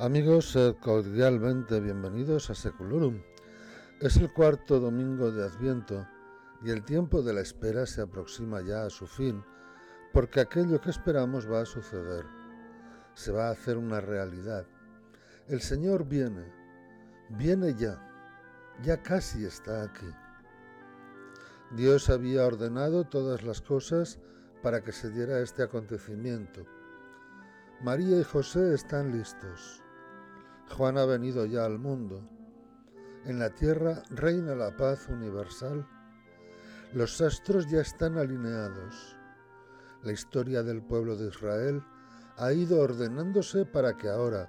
Amigos, cordialmente bienvenidos a Seculurum. Es el cuarto domingo de Adviento y el tiempo de la espera se aproxima ya a su fin, porque aquello que esperamos va a suceder, se va a hacer una realidad. El Señor viene, viene ya, ya casi está aquí. Dios había ordenado todas las cosas para que se diera este acontecimiento. María y José están listos. Juan ha venido ya al mundo. En la tierra reina la paz universal. Los astros ya están alineados. La historia del pueblo de Israel ha ido ordenándose para que ahora,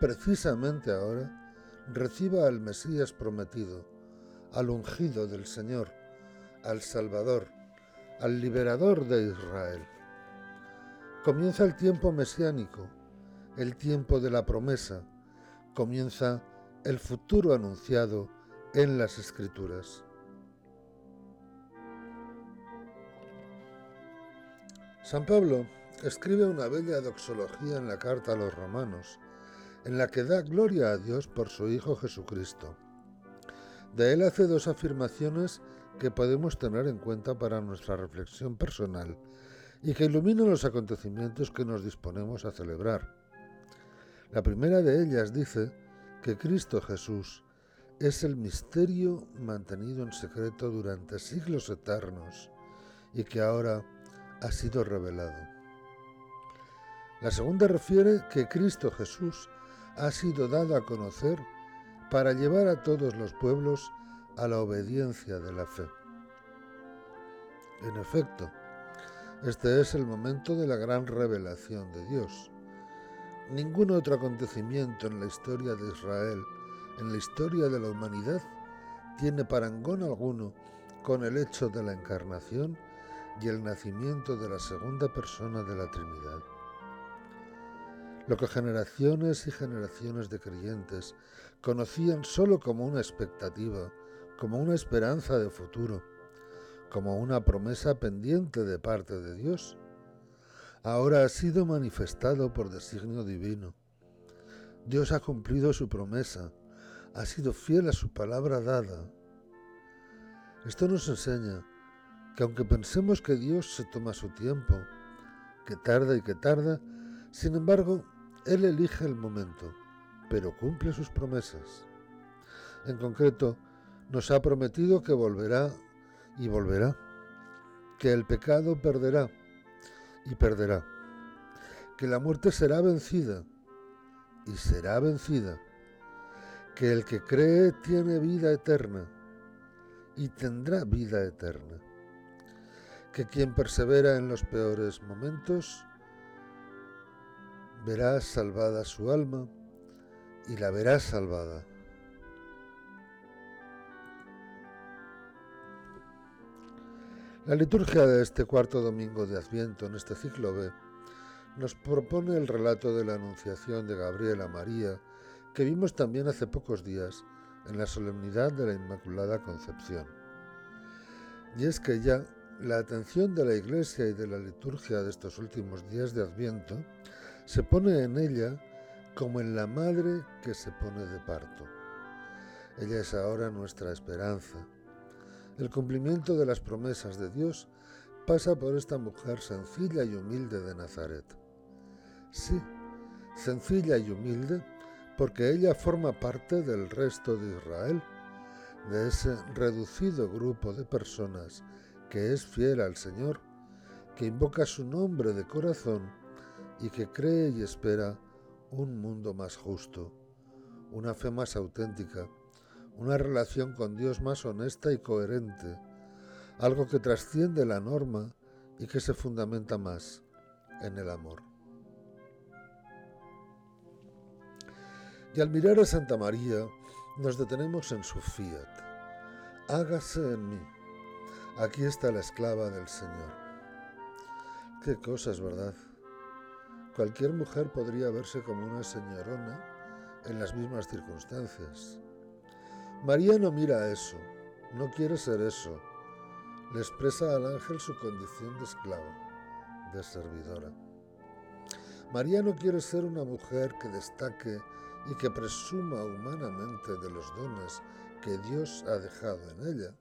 precisamente ahora, reciba al Mesías prometido, al ungido del Señor, al Salvador, al liberador de Israel. Comienza el tiempo mesiánico, el tiempo de la promesa, comienza el futuro anunciado en las Escrituras. San Pablo escribe una bella doxología en la carta a los romanos, en la que da gloria a Dios por su Hijo Jesucristo. De él hace dos afirmaciones que podemos tener en cuenta para nuestra reflexión personal y que iluminan los acontecimientos que nos disponemos a celebrar. La primera de ellas dice que Cristo Jesús es el misterio mantenido en secreto durante siglos eternos y que ahora ha sido revelado. La segunda refiere que Cristo Jesús ha sido dado a conocer para llevar a todos los pueblos a la obediencia de la fe. En efecto, este es el momento de la gran revelación de Dios. Ningún otro acontecimiento en la historia de Israel, en la historia de la humanidad, tiene parangón alguno con el hecho de la encarnación y el nacimiento de la segunda persona de la Trinidad. Lo que generaciones y generaciones de creyentes conocían solo como una expectativa, como una esperanza de futuro, como una promesa pendiente de parte de Dios, ahora ha sido manifestado por designio divino. Dios ha cumplido su promesa, ha sido fiel a su palabra dada. Esto nos enseña que aunque pensemos que Dios se toma su tiempo, que tarda y que tarda, sin embargo, Él elige el momento, pero cumple sus promesas. En concreto, nos ha prometido que volverá y volverá, que el pecado perderá y perderá, que la muerte será vencida y será vencida, que el que cree tiene vida eterna y tendrá vida eterna, que quien persevera en los peores momentos verá salvada su alma y la verá salvada. La liturgia de este cuarto domingo de Adviento en este ciclo B nos propone el relato de la Anunciación de Gabriel a María que vimos también hace pocos días en la solemnidad de la Inmaculada Concepción. Y es que ya la atención de la Iglesia y de la liturgia de estos últimos días de Adviento se pone en ella como en la madre que se pone de parto. Ella es ahora nuestra esperanza, el cumplimiento de las promesas de Dios pasa por esta mujer sencilla y humilde de Nazaret. Sí, sencilla y humilde porque ella forma parte del resto de Israel, de ese reducido grupo de personas que es fiel al Señor, que invoca su nombre de corazón y que cree y espera un mundo más justo, una fe más auténtica, una relación con Dios más honesta y coherente, algo que trasciende la norma y que se fundamenta más en el amor. Y al mirar a Santa María, nos detenemos en su fiat. Hágase en mí. Aquí está la esclava del Señor. Qué cosas, ¿verdad? Cualquier mujer podría verse como una señorona en las mismas circunstancias. María no mira eso, no quiere ser eso. Le expresa al ángel su condición de esclava, de servidora. María no quiere ser una mujer que destaque y que presuma humanamente de los dones que Dios ha dejado en ella.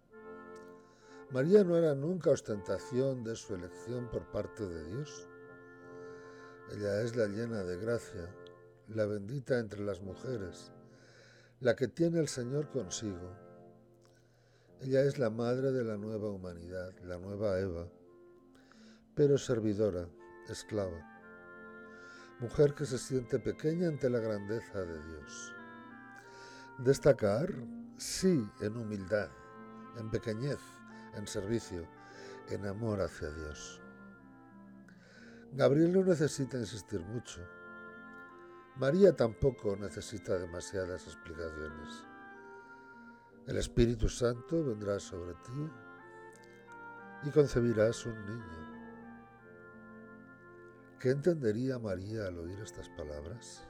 María no era nunca ostentación de su elección por parte de Dios. Ella es la llena de gracia, la bendita entre las mujeres, la que tiene el Señor consigo. Ella es la madre de la nueva humanidad, la nueva Eva, pero servidora, esclava. Mujer que se siente pequeña ante la grandeza de Dios. Destacar, sí, en humildad, en pequeñez, en servicio, en amor hacia Dios. Gabriel no necesita insistir mucho. María tampoco necesita demasiadas explicaciones. El Espíritu Santo vendrá sobre ti y concebirás un niño. ¿Qué entendería María al oír estas palabras?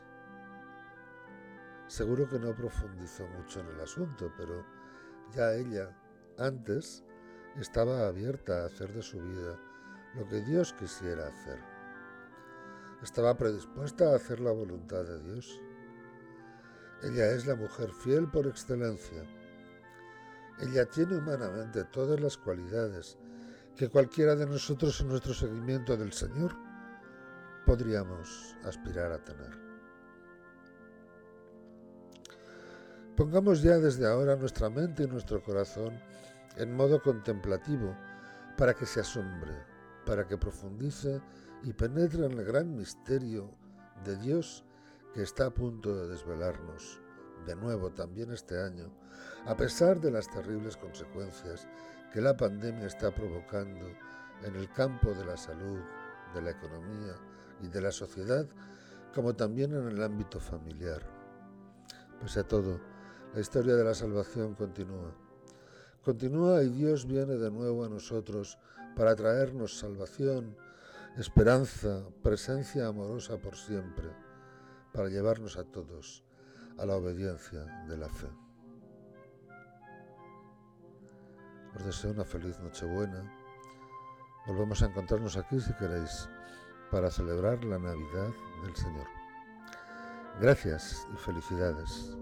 Seguro que no profundizó mucho en el asunto, pero ya ella, antes, estaba abierta a hacer de su vida lo que Dios quisiera hacer. Estaba predispuesta a hacer la voluntad de Dios. Ella es la mujer fiel por excelencia. Ella tiene humanamente todas las cualidades que cualquiera de nosotros en nuestro seguimiento del Señor podríamos aspirar a tener. Pongamos ya desde ahora nuestra mente y nuestro corazón en modo contemplativo para que se asombre, para que profundice y penetre en el gran misterio de Dios que está a punto de desvelarnos, de nuevo también este año, a pesar de las terribles consecuencias que la pandemia está provocando en el campo de la salud, de la economía y de la sociedad, como también en el ámbito familiar. Pese a todo, la historia de la salvación continúa. Continúa y Dios viene de nuevo a nosotros para traernos salvación, esperanza, presencia amorosa por siempre, para llevarnos a todos a la obediencia de la fe. Os deseo una feliz Nochebuena. Volvemos a encontrarnos aquí si queréis para celebrar la Navidad del Señor. Gracias y felicidades.